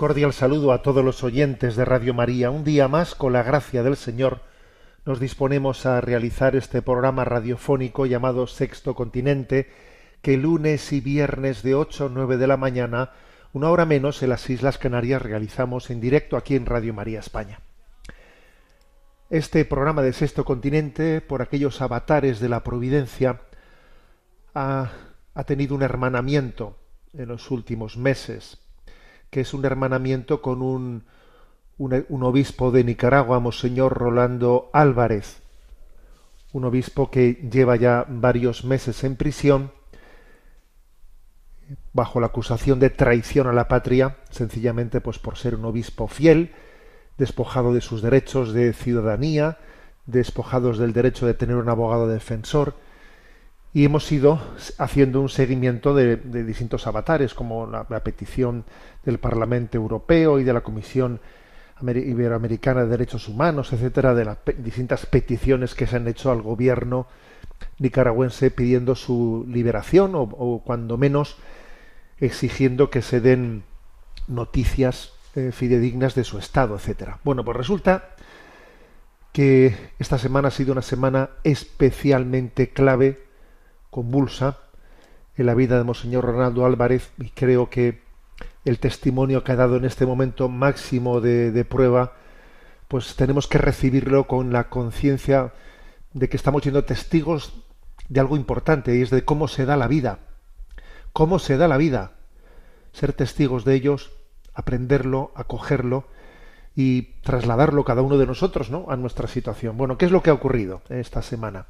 Cordial saludo a todos los oyentes de Radio María. Un día más, con la gracia del Señor, nos disponemos a realizar este programa radiofónico llamado Sexto Continente, que lunes y viernes de 8 a 9 de la mañana, una hora menos, en las Islas Canarias realizamos en directo aquí en Radio María España. Este programa de Sexto Continente, por aquellos avatares de la Providencia, ha, ha tenido un hermanamiento en los últimos meses que es un hermanamiento con un, un, obispo de Nicaragua, Monseñor Rolando Álvarez, un obispo que lleva ya varios meses en prisión bajo la acusación de traición a la patria, sencillamente pues por ser un obispo fiel, despojado de sus derechos de ciudadanía, despojados del derecho de tener un abogado defensor, y hemos ido haciendo un seguimiento de, distintos avatares, como la, petición del Parlamento Europeo y de la Comisión Iberoamericana de Derechos Humanos, etcétera, de las distintas peticiones que se han hecho al gobierno nicaragüense pidiendo su liberación o, cuando menos exigiendo que se den noticias eh, fidedignas de su estado, etcétera. Bueno, pues resulta que esta semana ha sido una semana especialmente clave convulsa en la vida de Monseñor Ronaldo Álvarez y creo que el testimonio que ha dado en este momento máximo de, prueba, pues tenemos que recibirlo con la conciencia de que estamos siendo testigos de algo importante y es de cómo se da la vida. Cómo se da la vida. Ser testigos de ellos, aprenderlo, acogerlo y trasladarlo cada uno de nosotros ¿no? a nuestra situación. Bueno, ¿qué es lo que ha ocurrido esta semana?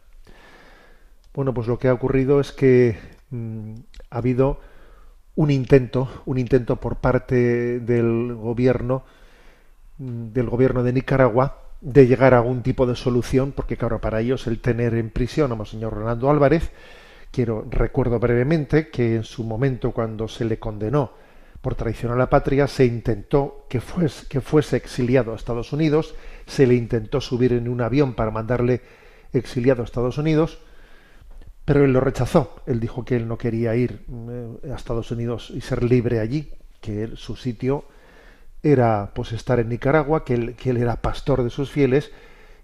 Bueno, pues lo que ha ocurrido es que mm, ha habido un intento, un intento por parte del gobierno, mm, del gobierno de Nicaragua, de llegar a algún tipo de solución, porque claro, para ellos el tener en prisión a señor Ronaldo Álvarez, quiero recuerdo brevemente que en su momento cuando se le condenó por traición a la patria, se intentó que fuese, que fuese exiliado a Estados Unidos, se le intentó subir en un avión para mandarle exiliado a Estados Unidos, pero él lo rechazó. Él dijo que él no quería ir eh, a Estados Unidos y ser libre allí, que su sitio era pues estar en Nicaragua, que él, que él era pastor de sus fieles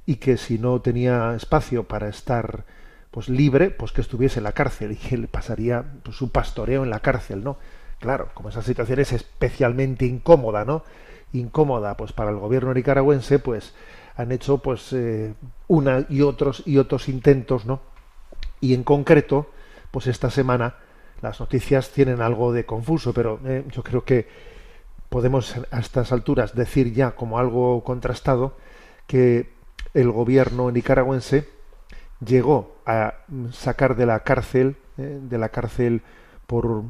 y que si no tenía espacio para estar pues libre, pues que estuviese en la cárcel y que él pasaría pues, su pastoreo en la cárcel, ¿no? Claro, como esa situación es especialmente incómoda, ¿no? Incómoda, pues para el gobierno nicaragüense, pues han hecho pues eh, una y otros y otros intentos, ¿no? Y en concreto, pues esta semana las noticias tienen algo de confuso, pero eh, yo creo que podemos a estas alturas decir ya como algo contrastado que el gobierno nicaragüense llegó a sacar de la cárcel, eh, de la cárcel por,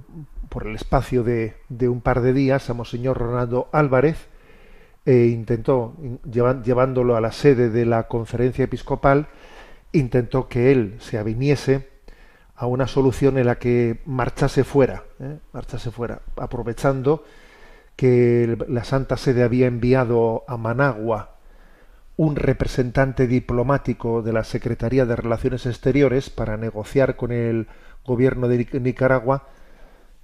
por el espacio de, de, un par de días a Monseñor Ronaldo Álvarez e intentó, llevándolo a la sede de la conferencia episcopal, intentó que él se aviniese a una solución en la que marchase fuera, ¿eh? marchase fuera, aprovechando que la Santa Sede había enviado a Managua un representante diplomático de la Secretaría de Relaciones Exteriores para negociar con el gobierno de Nicaragua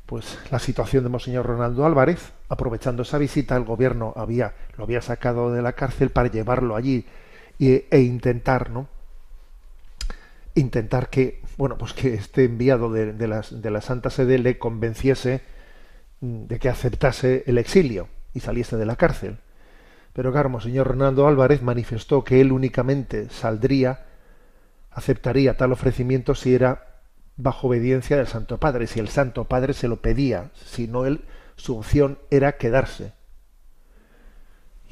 pues la situación de Monseñor Ronaldo Álvarez, aprovechando esa visita, el gobierno había, lo había sacado de la cárcel para llevarlo allí e, e intentar, ¿no? Intentar que, bueno, pues que este enviado de, de, la Santa Sede le convenciese mm, de que aceptase el exilio y saliese de la cárcel. Pero claro, señor Ronaldo Álvarez manifestó que él únicamente saldría, aceptaría tal ofrecimiento si era bajo obediencia del Santo Padre, si el Santo Padre se lo pedía, si no él, su opción era quedarse.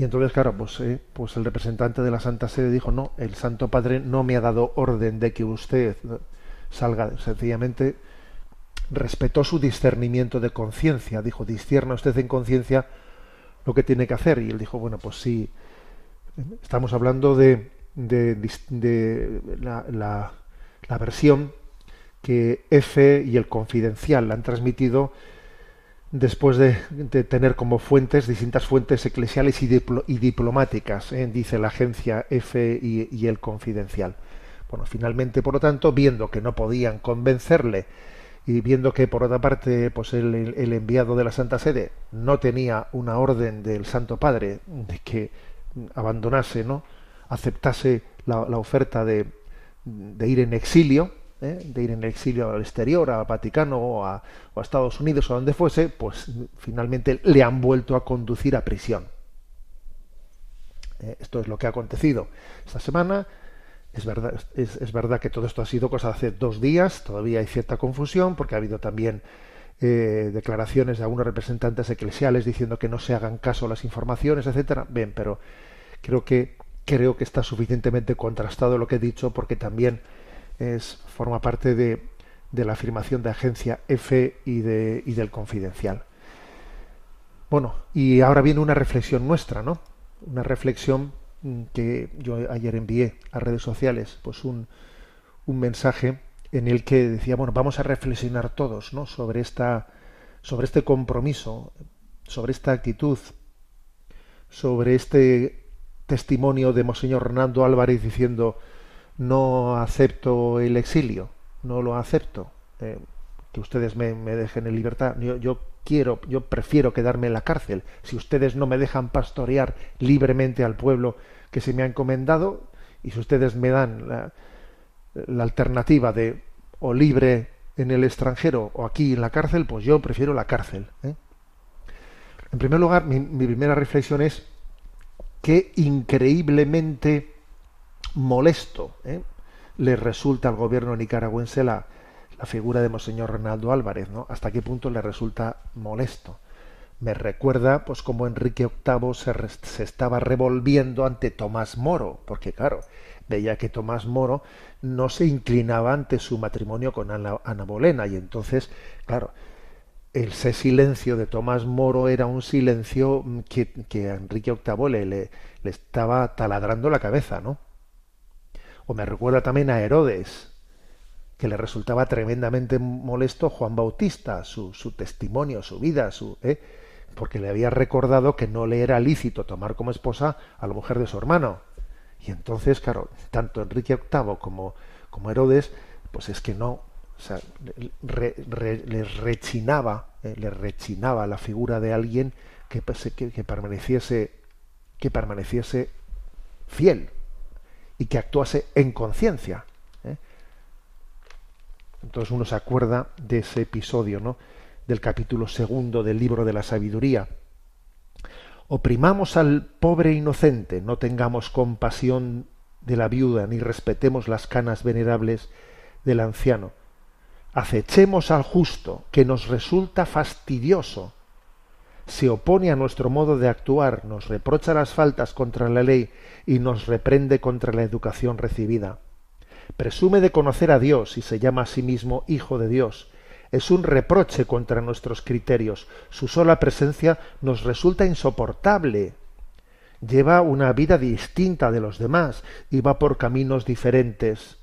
Y entonces, claro, pues, eh, pues el representante de la Santa Sede dijo, no, el Santo Padre no me ha dado orden de que usted salga, sencillamente respetó su discernimiento de conciencia, dijo, discierna usted en conciencia lo que tiene que hacer. Y él dijo, bueno, pues sí, estamos hablando de, de, la, la, versión que F y el confidencial han transmitido después de, tener como fuentes distintas fuentes eclesiales y, diplomáticas, ¿eh? dice la agencia F y, el confidencial. Bueno, finalmente, por lo tanto, viendo que no podían convencerle y viendo que por otra parte, pues el, enviado de la Santa Sede no tenía una orden del Santo Padre de que abandonase, ¿no? aceptase la, oferta de, ir en exilio, ¿eh? de ir en exilio al exterior, al Vaticano o a, Estados Unidos o a donde fuese, pues finalmente le han vuelto a conducir a prisión. ¿Eh? esto es lo que ha acontecido esta semana. Es verdad, es, verdad que todo esto ha sido cosa de hace dos días, todavía hay cierta confusión porque ha habido también eh, declaraciones de algunos representantes eclesiales diciendo que no se hagan caso a las informaciones, etcétera. Bien, pero creo que creo que está suficientemente contrastado lo que he dicho porque también es forma parte de, la afirmación de agencia F y del confidencial. Bueno, y ahora viene una reflexión nuestra, ¿no? Una reflexión mm, que yo ayer envié a redes sociales, pues un, un mensaje en el que decía, bueno, vamos a reflexionar todos, ¿no? Sobre esta, sobre este compromiso, sobre esta actitud, sobre este testimonio de Monseñor Hernando Álvarez diciendo no acepto el exilio, no lo acepto, eh, que ustedes me, dejen en libertad, yo, quiero, yo prefiero quedarme en la cárcel, si ustedes no me dejan pastorear libremente al pueblo que se me ha encomendado, y si ustedes me dan la, alternativa de o libre en el extranjero o aquí en la cárcel, pues yo prefiero la cárcel. ¿eh? En primer lugar, mi primera reflexión es que increíblemente molesto ¿eh? le resulta al gobierno nicaragüense la, la figura de Monseñor Ronaldo Álvarez, ¿no? Hasta qué punto le resulta molesto. Me recuerda, pues, como Enrique VIII se, se, estaba revolviendo ante Tomás Moro, porque claro, veía que Tomás Moro no se inclinaba ante su matrimonio con Ana, Ana Bolena, y entonces, claro, ese silencio de Tomás Moro era un silencio que, que a Enrique VIII le, le, estaba taladrando la cabeza, ¿no? O me recuerda también a Herodes, que le resultaba tremendamente molesto Juan Bautista, su, su testimonio, su vida, su, ¿eh? porque le había recordado que no le era lícito tomar como esposa a la mujer de su hermano. Y entonces, claro, tanto Enrique VIII como, como Herodes, pues es que no, o sea, les rechinaba, eh, le rechinaba la figura de alguien que, que, permaneciese, que permaneciese fiel y que actuase en conciencia. ¿eh? Entonces uno se acuerda de ese episodio, ¿no? Del capítulo segundo del libro de la sabiduría. Oprimamos al pobre inocente, no tengamos compasión de la viuda, ni respetemos las canas venerables del anciano acechemos al justo, que nos resulta fastidioso, se opone a nuestro modo de actuar, nos reprocha las faltas contra la ley y nos reprende contra la educación recibida. Presume de conocer a Dios y se llama a sí mismo Hijo de Dios. Es un reproche contra nuestros criterios. Su sola presencia nos resulta insoportable. Lleva una vida distinta de los demás y va por caminos diferentes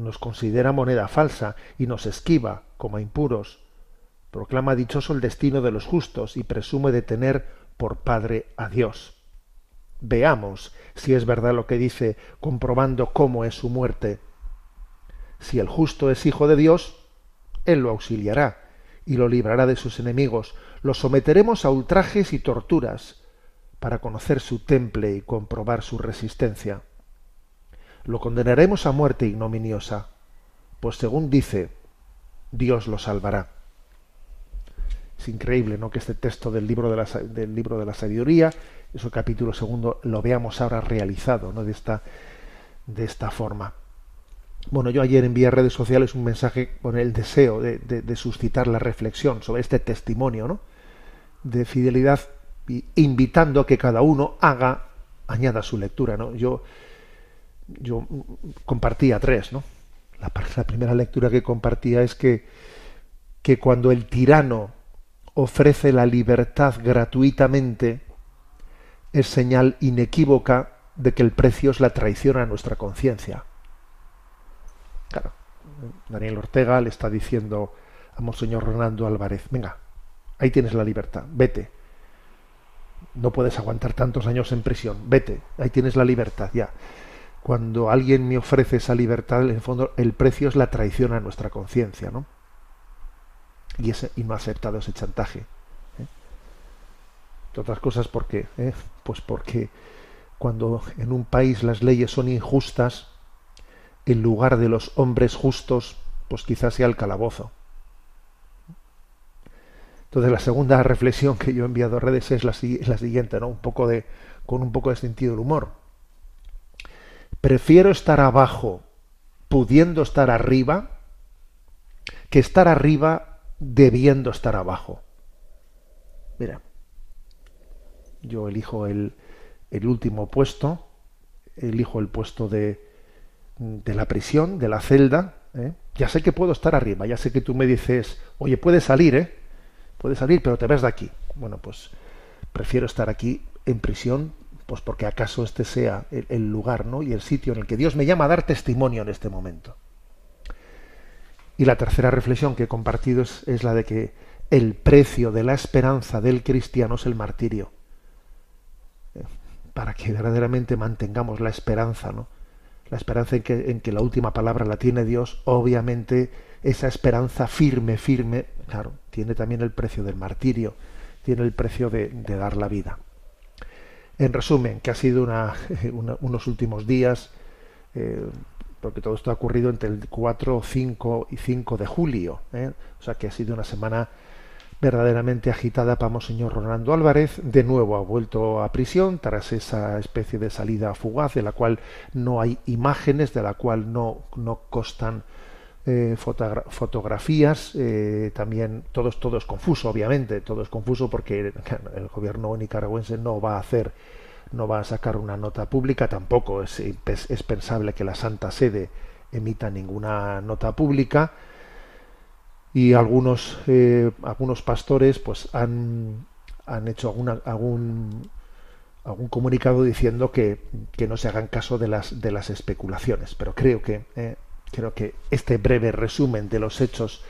nos considera moneda falsa y nos esquiva como a impuros. Proclama dichoso el destino de los justos y presume de tener por Padre a Dios. Veamos si es verdad lo que dice, comprobando cómo es su muerte. Si el justo es hijo de Dios, Él lo auxiliará y lo librará de sus enemigos. Lo someteremos a ultrajes y torturas para conocer su temple y comprobar su resistencia lo condenaremos a muerte ignominiosa, pues según dice, Dios lo salvará. Es increíble, ¿no? Que este texto del libro de la, del libro de la sabiduría, ese capítulo segundo, lo veamos ahora realizado, ¿no? De esta, de esta forma. Bueno, yo ayer envié a redes sociales un mensaje con el deseo de, suscitar la reflexión sobre este testimonio ¿no? de fidelidad invitando a que cada uno haga, añada su lectura. ¿no? Yo, yo compartía tres. ¿no? La, la primera lectura que compartía es que, que cuando el tirano ofrece la libertad gratuitamente, es señal inequívoca de que el precio es la traición a nuestra conciencia. Claro, Daniel Ortega le está diciendo a Monseñor Ronaldo Álvarez, venga, ahí tienes la libertad, vete. No puedes aguantar tantos años en prisión, vete, ahí tienes la libertad, ya. Cuando alguien me ofrece esa libertad, en el fondo el precio es la traición a nuestra conciencia, ¿no? Y, ese, y no ha aceptado ese chantaje. ¿eh? otras cosas, ¿por qué? ¿Eh? Pues porque cuando en un país las leyes son injustas, el lugar de los hombres justos, pues quizás sea el calabozo. Entonces la segunda reflexión que yo he enviado a redes es la, la siguiente, ¿no? Un poco de, con un poco de sentido del humor. Prefiero estar abajo pudiendo estar arriba que estar arriba debiendo estar abajo. Mira, yo elijo el, el último puesto, elijo el puesto de, de la prisión, de la celda. ¿eh? Ya sé que puedo estar arriba, ya sé que tú me dices, oye, puedes salir, ¿eh? Puedes salir, pero te ves de aquí. Bueno, pues prefiero estar aquí en prisión, pues porque acaso este sea el, lugar, ¿no? Y el sitio en el que Dios me llama a dar testimonio en este momento. Y la tercera reflexión que he compartido es la de que el precio de la esperanza del cristiano es el martirio para que verdaderamente mantengamos la esperanza, ¿no? La esperanza en que, en que la última palabra la tiene Dios, obviamente esa esperanza firme, firme, claro, tiene también el precio del martirio, tiene el precio de, dar la vida. En resumen, que ha sido una, unos últimos días, eh, porque todo esto ha ocurrido entre el 4, 5 y 5 de julio, ¿eh? o sea que ha sido una semana verdaderamente agitada para Monseñor Rolando Álvarez. De nuevo ha vuelto a prisión tras esa especie de salida fugaz de la cual no hay imágenes, de la cual no, no constan eh, fotografías. Eh, también todo, todo es confuso, obviamente, todo es confuso porque el gobierno nicaragüense no va a hacer no va a sacar una nota pública, tampoco es, es pensable que la Santa Sede emita ninguna nota pública. Y algunos eh, algunos pastores pues han, han hecho algún algún comunicado diciendo que, que, no se hagan caso de las de las especulaciones. Pero creo que eh, creo que este breve resumen de los hechos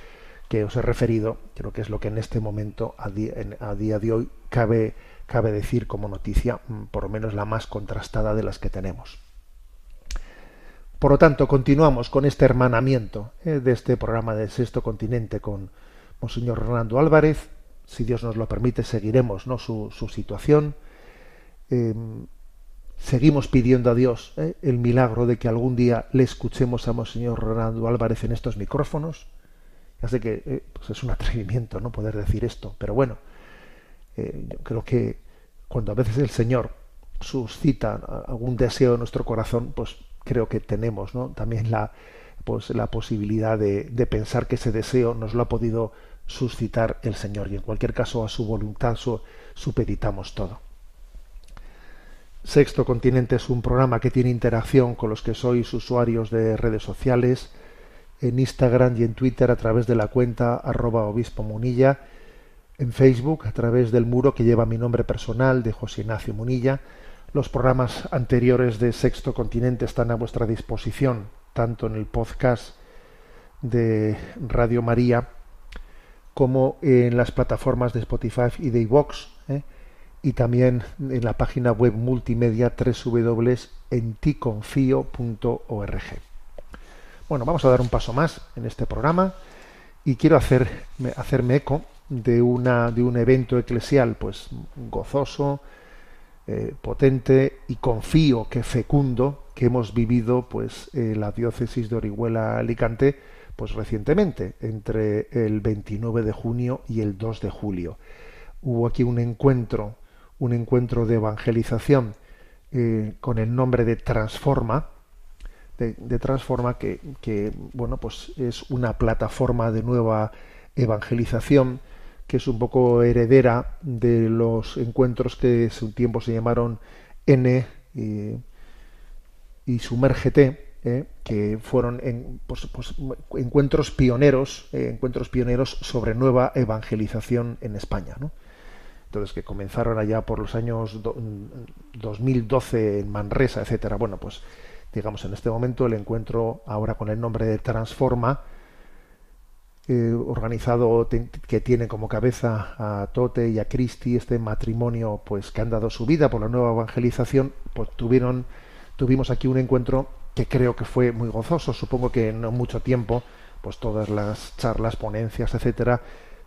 que os he referido creo que es lo que en este momento a día, a día de hoy cabe cabe decir como noticia mm, por lo menos la más contrastada de las que tenemos por lo tanto, continuamos con este hermanamiento eh, de este programa del Sexto Continente con Monseñor Rolando Álvarez. Si Dios nos lo permite, seguiremos ¿no? su, situación. Em, seguimos pidiendo a Dios eh, el milagro de que algún día le escuchemos a Monseñor Rolando Álvarez en estos micrófonos. Ya sé que eh, pues es un atrevimiento no poder decir esto, pero bueno, yo creo que cuando a veces el Señor suscita algún deseo en nuestro corazón, pues creo que tenemos también la, pues, la posibilidad de, pensar que ese deseo nos lo ha podido suscitar el Señor y en cualquier caso a su voluntad su, supeditamos todo. Sexto Continente es un programa que tiene interacción con los que sois usuarios de redes sociales, en Instagram y en Twitter a través de la cuenta arroba obispo munilla, en Facebook a través del muro que lleva mi nombre personal de José Ignacio Munilla, los programas anteriores de Sexto Continente están a vuestra disposición, tanto en el podcast de Radio María como en las plataformas de Spotify y de iVox, ¿eh? y también en la página web multimedia www.enticonfio.org. Bueno, vamos a dar un paso más en este programa y quiero hacer, hacerme eco de, una, de un evento eclesial pues gozoso, eh, potente y confío que fecundo que hemos vivido pues la diócesis de Orihuela Alicante pues recientemente entre el 29 de junio y el 2 de julio. Hubo aquí un encuentro un encuentro de evangelización eh, con el nombre de Transforma de, Transforma, que, que, bueno, pues es una plataforma de nueva evangelización, que es un poco heredera de los encuentros que hace un tiempo se llamaron N y, y Sumérgete, ¿eh? que fueron en, pues, pues, encuentros pioneros, eh, encuentros pioneros sobre nueva evangelización en España, ¿no? Entonces que comenzaron allá por los años 2012 en Manresa, etcétera. Bueno, pues digamos en este momento el encuentro ahora con el nombre de Transforma, eh, organizado que tiene como cabeza a Tote y a Cristi, este matrimonio pues que han dado su vida por la nueva evangelización, pues tuvieron tuvimos aquí un encuentro que creo que fue muy gozoso. Supongo que en no mucho tiempo, pues todas las charlas, ponencias, etcétera,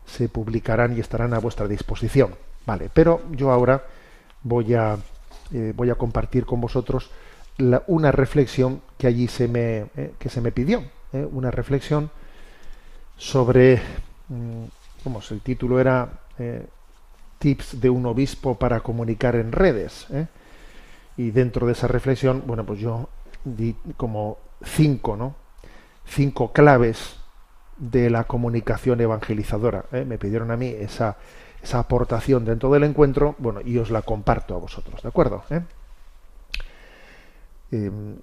se publicarán y estarán a vuestra disposición. Vale, pero yo ahora voy a eh, voy a compartir con vosotros una reflexión que allí se me eh, que se me pidió, una reflexión sobre mm, ¿cómo es? el título era tips de un obispo para comunicar en redes. Y dentro de esa reflexión, bueno, pues yo como cinco, ¿no? Cinco claves de la comunicación evangelizadora. ¿eh? Me pidieron a mí esa, esa aportación dentro del encuentro, bueno, y os la comparto a vosotros, ¿de acuerdo? ¿Eh? Em,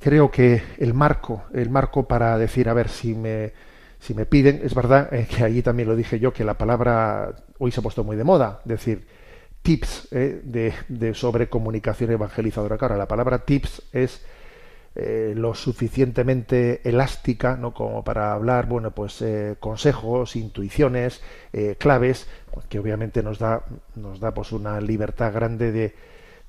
creo que el marco, el marco para decir, a ver, si me, si me piden, es verdad eh, que allí también lo dije yo, que la palabra hoy se ha puesto muy de moda, decir, tips eh, de, de, sobre comunicación evangelizadora. Claro, la palabra tips es eh, lo suficientemente elástica ¿no? como para hablar bueno pues eh, consejos intuiciones claves que obviamente nos da nos da pues una libertad grande de,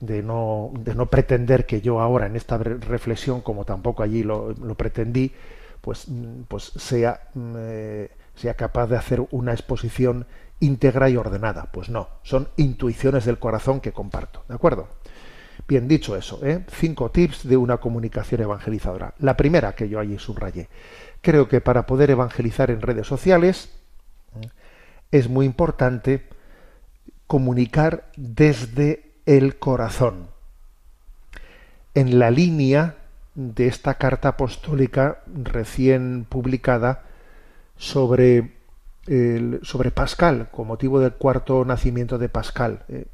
de no, de no pretender que yo ahora en esta reflexión como tampoco allí lo, lo pretendí pues pues sea sea capaz de hacer una exposición íntegra y ordenada. Pues no, son intuiciones del corazón que comparto. ¿De acuerdo? Bien, dicho eso, ¿eh? cinco tips de una comunicación evangelizadora. La primera que yo allí subrayé. Creo que para poder evangelizar en redes sociales ¿eh? es muy importante comunicar desde el corazón. En la línea de esta carta apostólica recién publicada sobre sobre Pascal, con motivo del cuarto nacimiento de Pascal. Eh,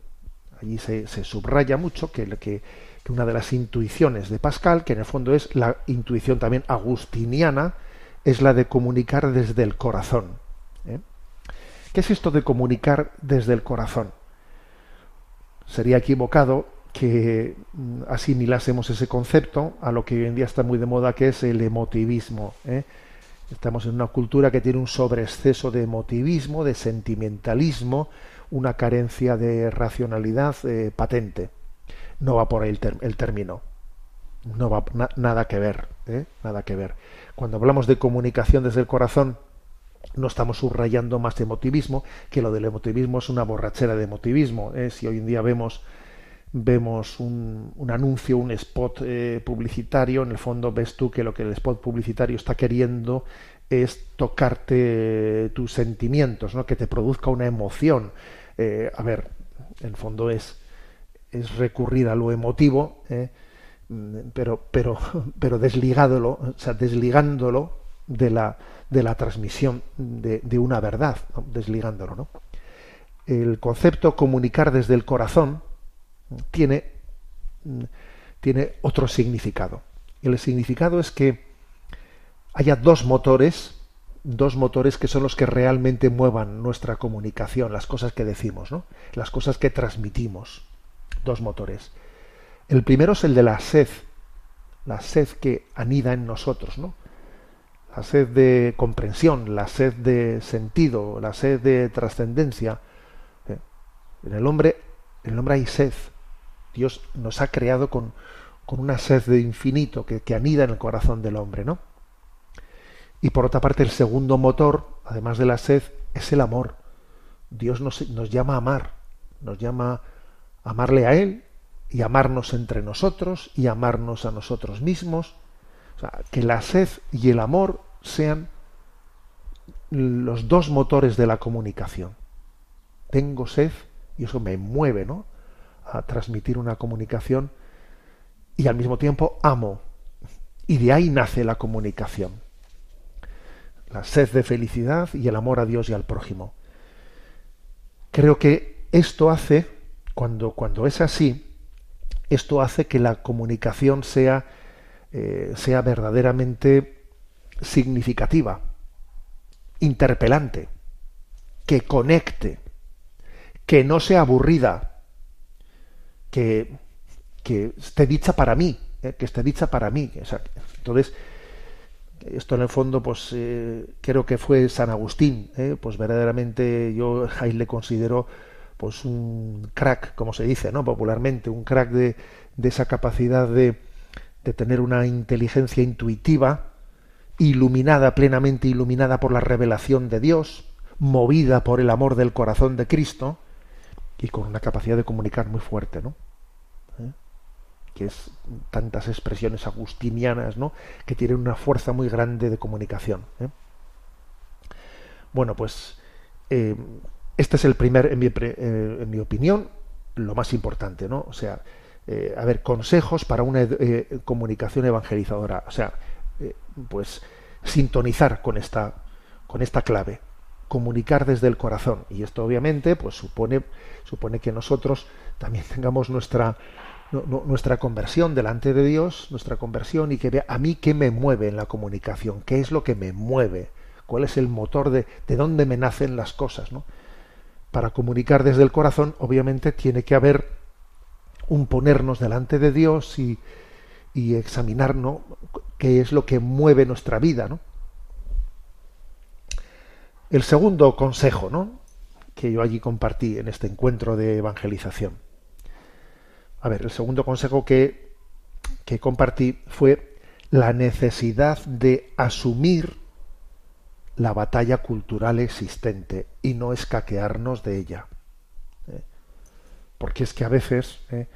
allí se, subraya mucho que, que, una de las intuiciones de Pascal, que en el fondo es la intuición también agustiniana, es la de comunicar desde el corazón. ¿eh? ¿Qué es esto de comunicar desde el corazón? Sería equivocado que mm, asimilásemos ese concepto a lo que hoy en día está muy de moda, que es el emotivismo. ¿eh? Estamos en una cultura que tiene un sobreexceso de emotivismo, de sentimentalismo, una carencia de racionalidad eh, patente. No va por ahí el, término. No va nada que ver, ¿eh? nada que ver. Cuando hablamos de comunicación desde el corazón, no estamos subrayando más emotivismo, que lo del emotivismo es una borrachera de emotivismo. ¿eh? Si hoy en día vemos vemos un, un anuncio, un spot eh, publicitario, en el fondo ves tú que lo que el spot publicitario está queriendo es tocarte tus sentimientos, ¿no? que te produzca una emoción. Eh, a ver, en fondo es, es recurrir a lo emotivo, ¿eh? pero, pero, pero desligándolo, o sea, desligándolo de la, de la transmisión de, una verdad, desligándolo. ¿no? El concepto comunicar desde el corazón, tiene, tiene otro significado. El significado es que haya dos motores, dos motores que son los que realmente muevan nuestra comunicación, las cosas que decimos, ¿no? las cosas que transmitimos. Dos motores. El primero es el de la sed, la sed que anida en nosotros, ¿no? La sed de comprensión, la sed de sentido, la sed de trascendencia. ¿Eh? En el hombre, en el hombre hay sed, Dios nos ha creado con, una sed de infinito que, anida en el corazón del hombre, ¿no? Y por otra parte, el segundo motor, además de la sed, es el amor. Dios nos, nos llama a amar, nos llama a amarle a Él y amarnos entre nosotros y amarnos a nosotros mismos. O sea, que la sed y el amor sean los dos motores de la comunicación. Tengo sed y eso me mueve, ¿no? a transmitir una comunicación y al mismo tiempo amo. Y de ahí nace la comunicación. La sed de felicidad y el amor a Dios y al prójimo. Creo que esto hace, cuando, cuando es así, esto hace que la comunicación sea, eh, sea verdaderamente significativa, interpelante, que conecte, que no sea aburrida, que, que esté dicha para mí, eh, que esté dicha para mí. entonces, esto en el fondo, pues eh, creo que fue San Agustín, pues verdaderamente yo ahí le considero pues un crack, como se dice, ¿no? Popularmente, un crack de, de esa capacidad de, de tener una inteligencia intuitiva, iluminada, plenamente iluminada por la revelación de Dios, movida por el amor del corazón de Cristo y con una capacidad de comunicar muy fuerte, ¿no? ¿Eh? Que es tantas expresiones agustinianas, ¿no? Que tienen una fuerza muy grande de comunicación. ¿eh? Bueno, pues eh, este es el primer, en mi, en mi opinión, lo más importante, ¿no? O sea, a ver, consejos para una comunicación evangelizadora. O sea, pues sintonizar con esta, con esta clave, comunicar desde el corazón. Y esto obviamente, pues supone, supone que nosotros también tengamos nuestra, nuestra conversión delante de Dios, nuestra conversión, y que vea a mí qué me mueve en la comunicación, qué es lo que me mueve, cuál es el motor de, de dónde me nacen las cosas, ¿no? para comunicar desde el corazón, obviamente tiene que haber un ponernos delante de Dios y, y examinarnos qué es lo que mueve nuestra vida. ¿no? El segundo consejo ¿no? que yo allí compartí en este encuentro de evangelización. A ver, el segundo consejo que, que compartí fue la necesidad de asumir la batalla cultural existente y no escaquearnos de ella. ¿eh? Porque es que a veces ¿eh?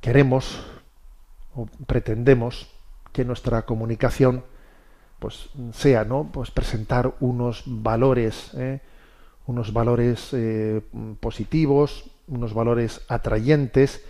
queremos o pretendemos que nuestra comunicación pues sea no pues presentar unos valores ¿eh? unos valores positivos unos valores atrayentes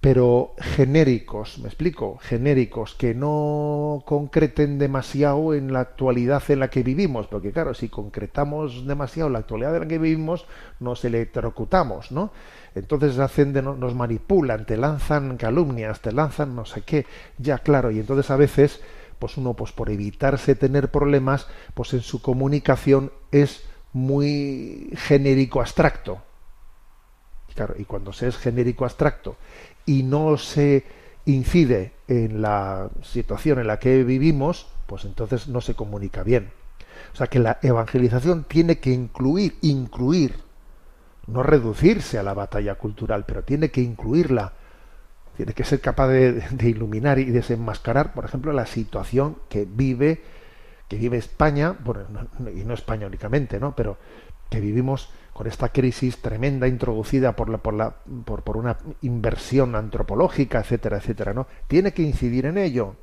pero genéricos, me explico, genéricos, que no concreten demasiado en la actualidad en la que vivimos, porque claro, si concretamos demasiado la actualidad en la que vivimos, nos electrocutamos, ¿no? Entonces hacen de, nos manipulan, te lanzan calumnias, te lanzan no sé qué, ya claro, y entonces a veces, pues uno, pues por evitarse tener problemas, pues en su comunicación es muy genérico abstracto. Claro, y cuando se es genérico abstracto y no se incide en la situación en la que vivimos, pues entonces no se comunica bien. O sea que la evangelización tiene que incluir, incluir, no reducirse a la batalla cultural, pero tiene que incluirla. Tiene que ser capaz de, iluminar y desenmascarar, por ejemplo, la situación que vive, que vive España, bueno, y no España únicamente, ¿no? Pero que vivimos con esta crisis tremenda introducida por, la, por, la, por, por una inversión antropológica, etcétera, etcétera, ¿no? Tiene que incidir en ello.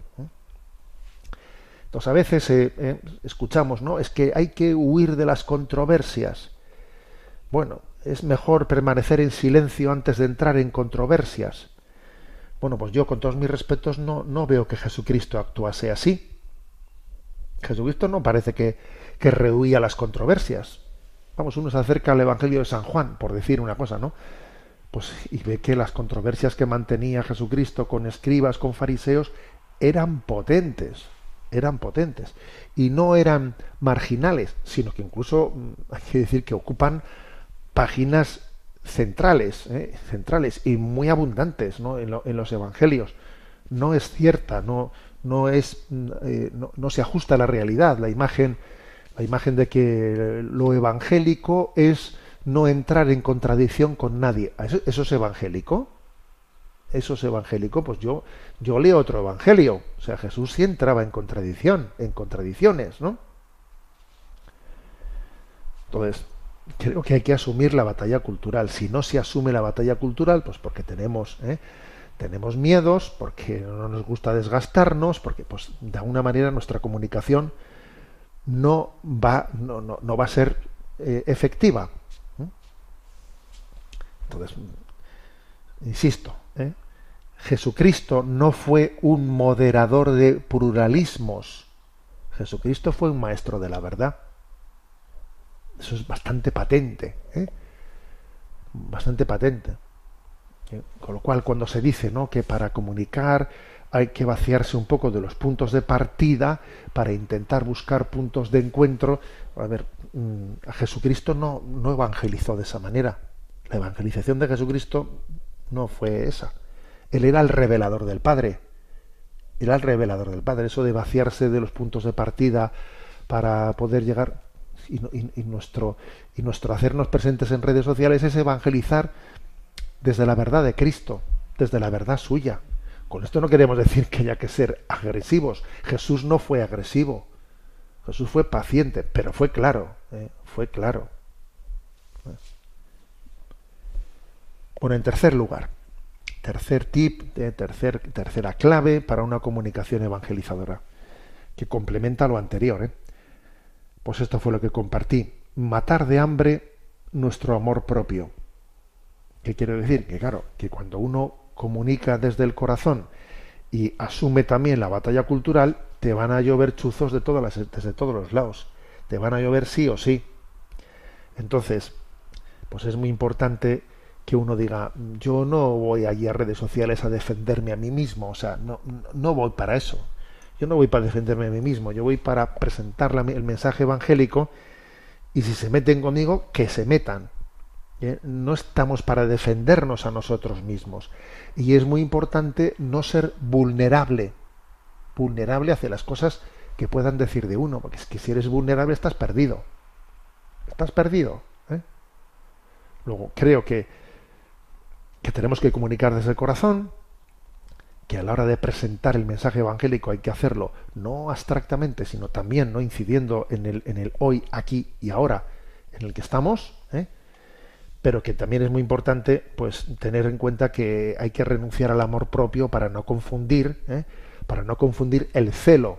Entonces a veces eh, eh, escuchamos, ¿no? Es que hay que huir de las controversias. Bueno, es mejor permanecer en silencio antes de entrar en controversias. Bueno, pues yo con todos mis respetos no, no veo que Jesucristo actuase así. Jesucristo no parece que, que rehuía las controversias vamos, uno se acerca al Evangelio de San Juan, por decir una cosa, ¿no? Pues y ve que las controversias que mantenía Jesucristo con escribas, con fariseos, eran potentes, eran potentes. Y no eran marginales, sino que incluso mm, hay que decir que ocupan páginas centrales, ¿eh? centrales y muy abundantes ¿no? en, los evangelios. No es cierta, no, no es, mm, eh, no, no, se ajusta a la realidad. La imagen la imagen de que lo evangélico es no entrar en contradicción con nadie. ¿Eso, es evangélico? ¿Eso es evangélico? Pues yo, yo leo otro evangelio. O sea, Jesús sí entraba en contradicción, en contradicciones, ¿no? Entonces, creo que hay que asumir la batalla cultural. Si no se asume la batalla cultural, pues porque tenemos, ¿eh? tenemos miedos, porque no nos gusta desgastarnos, porque pues de alguna manera nuestra comunicación no va, no, no, no va a ser eh, efectiva. Entonces, insisto, ¿eh? Jesucristo no fue un moderador de pluralismos. Jesucristo fue un maestro de la verdad. Eso es bastante patente. ¿eh? Bastante patente. Con lo cual, cuando se dice ¿no? que para comunicar hay que vaciarse un poco de los puntos de partida para intentar buscar puntos de encuentro, a ver, mm, Jesucristo no, no evangelizó de esa manera. La evangelización de Jesucristo no fue esa. Él era el revelador del Padre. Era el revelador del Padre. Eso de vaciarse de los puntos de partida para poder llegar y, nuestro y nuestro hacernos presentes en redes sociales es evangelizar desde la verdad de Cristo, desde la verdad suya. Con esto no queremos decir que haya que ser agresivos. Jesús no fue agresivo. Jesús fue paciente, pero fue claro, ¿eh? fue claro. Bueno, en tercer lugar, tercer tip, tercer, tercera clave para una comunicación evangelizadora, que complementa lo anterior. ¿eh? Pues esto fue lo que compartí. Matar de hambre nuestro amor propio. ¿Qué quiero decir? Que claro, que cuando uno comunica desde el corazón y asume también la batalla cultural, te van a llover chuzos de todas las, desde todos los lados. Te van a llover sí o sí. Entonces, pues es muy importante que uno diga, yo no voy allí a redes sociales a defenderme a mí mismo, o sea, no, no voy para eso. Yo no voy para defenderme a mí mismo, yo voy para presentar el mensaje evangélico y si se meten conmigo, que se metan. ¿Eh? No estamos para defendernos a nosotros mismos. Y es muy importante no ser vulnerable, vulnerable hacia las cosas que puedan decir de uno, porque es que si eres vulnerable estás perdido. Estás perdido. ¿eh? Luego, creo que, que tenemos que comunicar desde el corazón, que a la hora de presentar el mensaje evangélico hay que hacerlo no abstractamente, sino también no incidiendo en el, en el hoy, aquí y ahora en el que estamos. Pero que también es muy importante pues tener en cuenta que hay que renunciar al amor propio para no confundir, ¿eh? para no confundir el celo,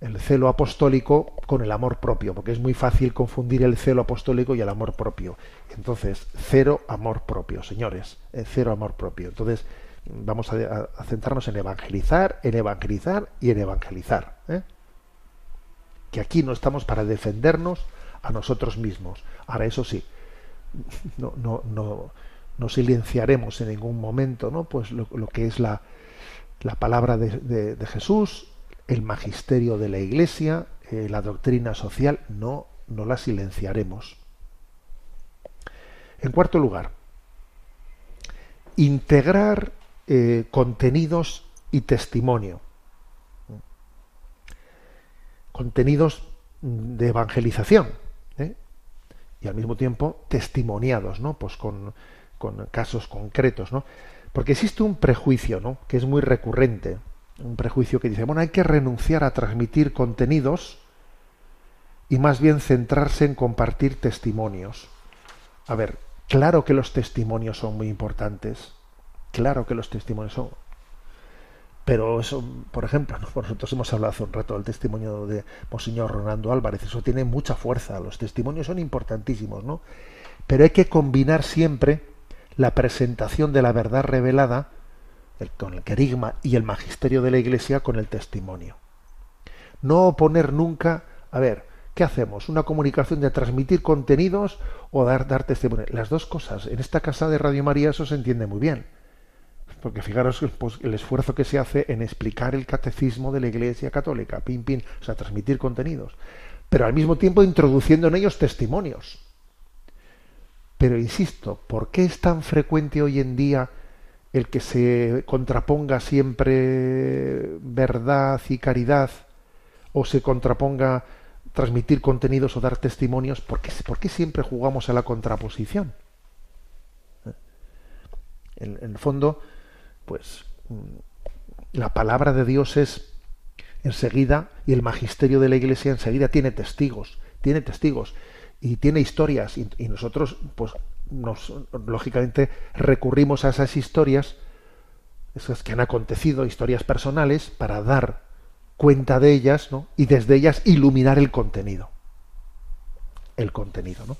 el celo apostólico con el amor propio, porque es muy fácil confundir el celo apostólico y el amor propio. Entonces, cero amor propio, señores, eh, cero amor propio. Entonces, vamos a, centrarnos en evangelizar, en evangelizar y en evangelizar. ¿eh? Que aquí no estamos para defendernos a nosotros mismos. Ahora, eso sí, no, no, no, no silenciaremos en ningún momento ¿no? pues lo, que es la, la palabra de, Jesús, el magisterio de la Iglesia, eh, la doctrina social, no, no la silenciaremos. En cuarto lugar, integrar eh, contenidos y testimonio. Contenidos de evangelización. Y al mismo tiempo testimoniados, ¿no? Pues con, con casos concretos, ¿no? Porque existe un prejuicio, ¿no? Que es muy recurrente, un prejuicio que dice, bueno, hay que renunciar a transmitir contenidos y más bien centrarse en compartir testimonios. A ver, claro que los testimonios son muy importantes, Claro que los testimonios son. Pero eso, por ejemplo, nosotros hemos hablado hace un rato del testimonio de Monseñor Ronaldo Álvarez, eso tiene mucha fuerza, los testimonios son importantísimos, ¿no? Pero hay que combinar siempre la presentación de la verdad revelada, con el querigma y el magisterio de la Iglesia, con el testimonio. No oponer nunca, a ver, ¿qué hacemos? ¿Una comunicación de transmitir contenidos o dar, dar testimonio? Las dos cosas. En esta casa de Radio María eso se entiende muy bien porque fijaros pues, el esfuerzo que se hace en explicar el catecismo de la Iglesia Católica, pin, pin, o sea, transmitir contenidos, pero al mismo tiempo introduciendo en ellos testimonios. Pero insisto, ¿por qué es tan frecuente hoy en día el que se contraponga siempre verdad y caridad o se contraponga transmitir contenidos o dar testimonios? ¿Por qué, siempre jugamos a la contraposición? ¿Eh? En el fondo, pues mm, la palabra de Dios es enseguida y el magisterio de la Iglesia enseguida tiene testigos, tiene testigos y tiene historias y, nosotros pues nos lógicamente recurrimos a esas historias esas que han acontecido, historias personales para dar cuenta de ellas, ¿no? Y desde ellas iluminar el contenido. El contenido, ¿no?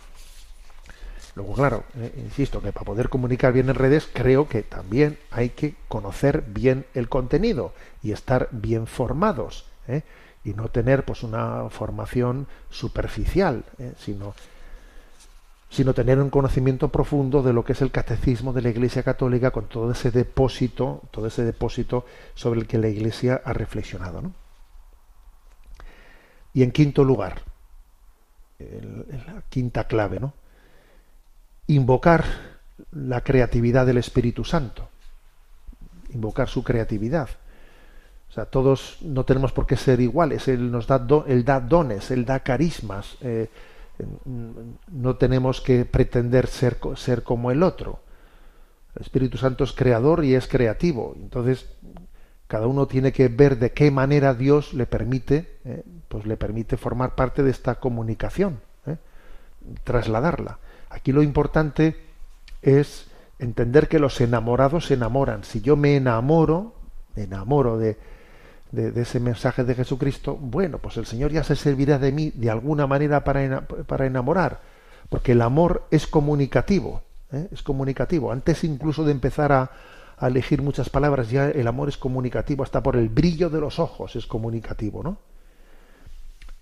Luego, claro, eh, insisto que para poder comunicar bien en redes creo que también hay que conocer bien el contenido y estar bien formados ¿eh? y no tener pues una formación superficial, ¿eh? sino sino tener un conocimiento profundo de lo que es el catecismo de la Iglesia Católica con todo ese depósito, todo ese depósito sobre el que la Iglesia ha reflexionado. ¿no? Y en quinto lugar, la quinta clave, ¿no? Invocar la creatividad del Espíritu Santo. Invocar su creatividad. O sea, todos no tenemos por qué ser iguales. Él nos da, él da dones, él da carismas. Eh, no tenemos que pretender ser, ser como el otro. El Espíritu Santo es creador y es creativo. Entonces, cada uno tiene que ver de qué manera Dios le permite, eh, pues le permite formar parte de esta comunicación, eh, trasladarla. Aquí lo importante es entender que los enamorados se enamoran. Si yo me enamoro, enamoro de, de, ese mensaje de Jesucristo, bueno, pues el Señor ya se servirá de mí de alguna manera para, para enamorar, porque el amor es comunicativo, ¿eh? es comunicativo. Antes incluso de empezar a, a, elegir muchas palabras, ya el amor es comunicativo, hasta por el brillo de los ojos es comunicativo, ¿no?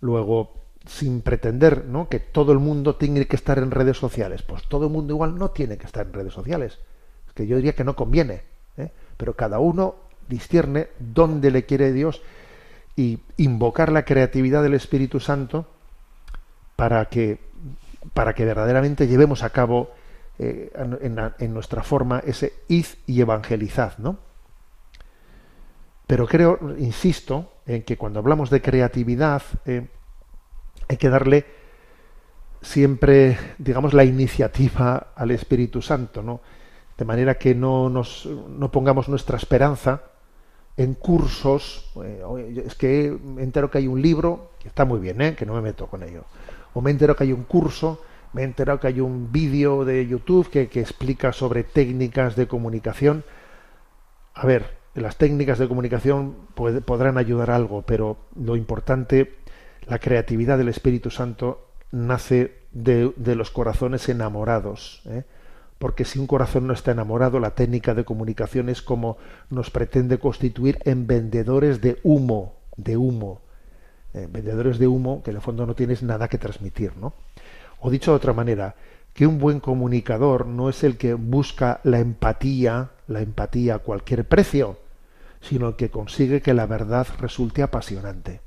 Luego, sin pretender ¿no? que todo el mundo tiene que estar en redes sociales, pues todo el mundo igual no tiene que estar en redes sociales. Es que yo diría que no conviene, ¿eh? pero cada uno discierne dónde le quiere Dios y invocar la creatividad del Espíritu Santo para que, para que verdaderamente llevemos a cabo eh, en, nuestra forma ese id y evangelizad, ¿no? Pero creo, insisto, en que cuando hablamos de creatividad eh, hay que darle siempre, digamos, la iniciativa al Espíritu Santo, ¿no? De manera que no nos no pongamos nuestra esperanza en cursos, eh, es que me entero que hay un libro, que está muy bien, ¿eh? que no me meto con ello, o me entero que hay un curso, me he enterado que hay un vídeo de YouTube que, explica sobre técnicas de comunicación. A ver, las técnicas de comunicación podrán ayudar algo, pero lo importante, la creatividad del Espíritu Santo nace de, los corazones enamorados. ¿eh? porque si un corazón no está enamorado, la técnica de comunicación es como nos pretende constituir en vendedores de humo, de humo, eh, vendedores de humo que en el fondo no tienes nada que transmitir, ¿no? O dicho de otra manera, que un buen comunicador no es el que busca la empatía, la empatía a cualquier precio, sino el que consigue que la verdad resulte apasionante,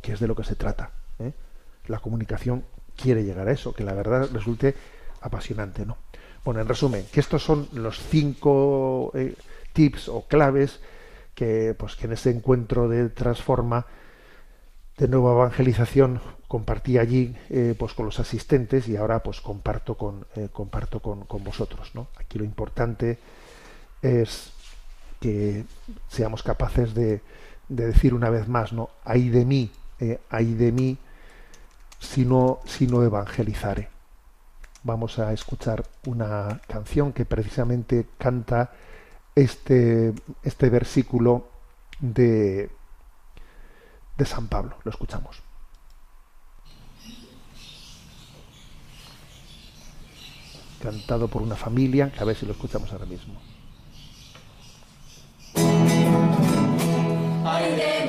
que es de lo que se trata. ¿eh? La comunicación quiere llegar a eso, que la verdad resulte apasionante, ¿no? Bueno, en resumen, que estos son los cinco eh, tips o claves que, pues, que en ese encuentro de transforma de nueva evangelización compartí allí eh, pues con los asistentes y ahora pues comparto con comparto con, con, vosotros ¿no? aquí lo importante es que seamos capaces de, de decir una vez más no hay de mí hay de mí si no si no evangelizare vamos a escuchar una canción que precisamente canta este, este versículo de, de San Pablo. Lo escuchamos. Cantado por una familia, a ver si lo escuchamos ahora mismo. ay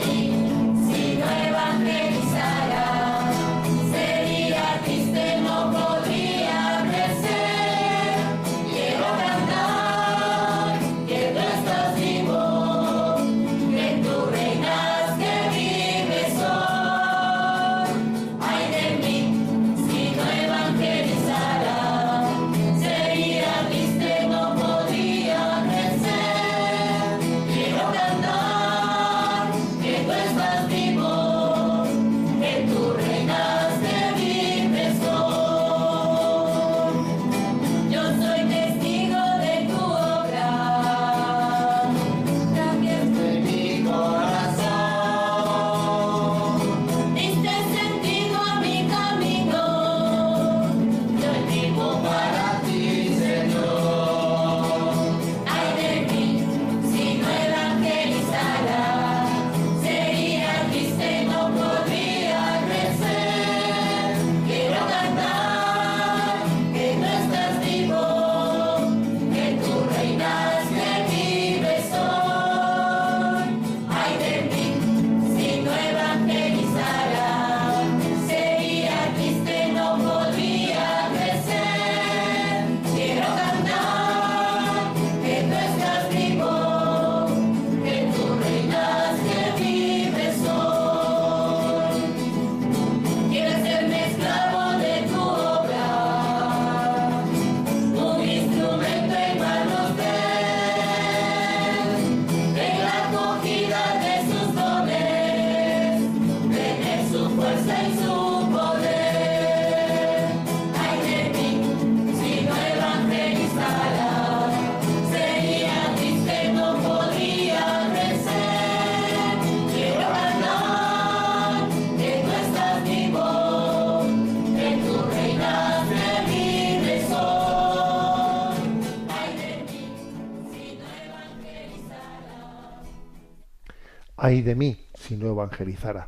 mí si no evangelizara.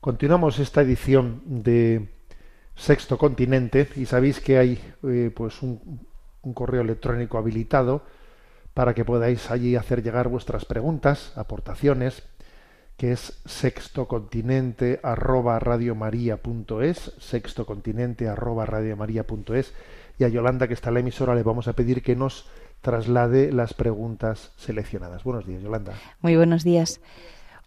Continuamos esta edición de Sexto Continente y sabéis que hay eh, pues un, un, correo electrónico habilitado para que podáis allí hacer llegar vuestras preguntas, aportaciones, que es sextocontinente arroba radiomaria.es, sextocontinente arroba radiomaria.es y a Yolanda que está en la emisora le vamos a pedir que nos traslade las preguntas seleccionadas. Buenos días, Yolanda. Muy buenos días.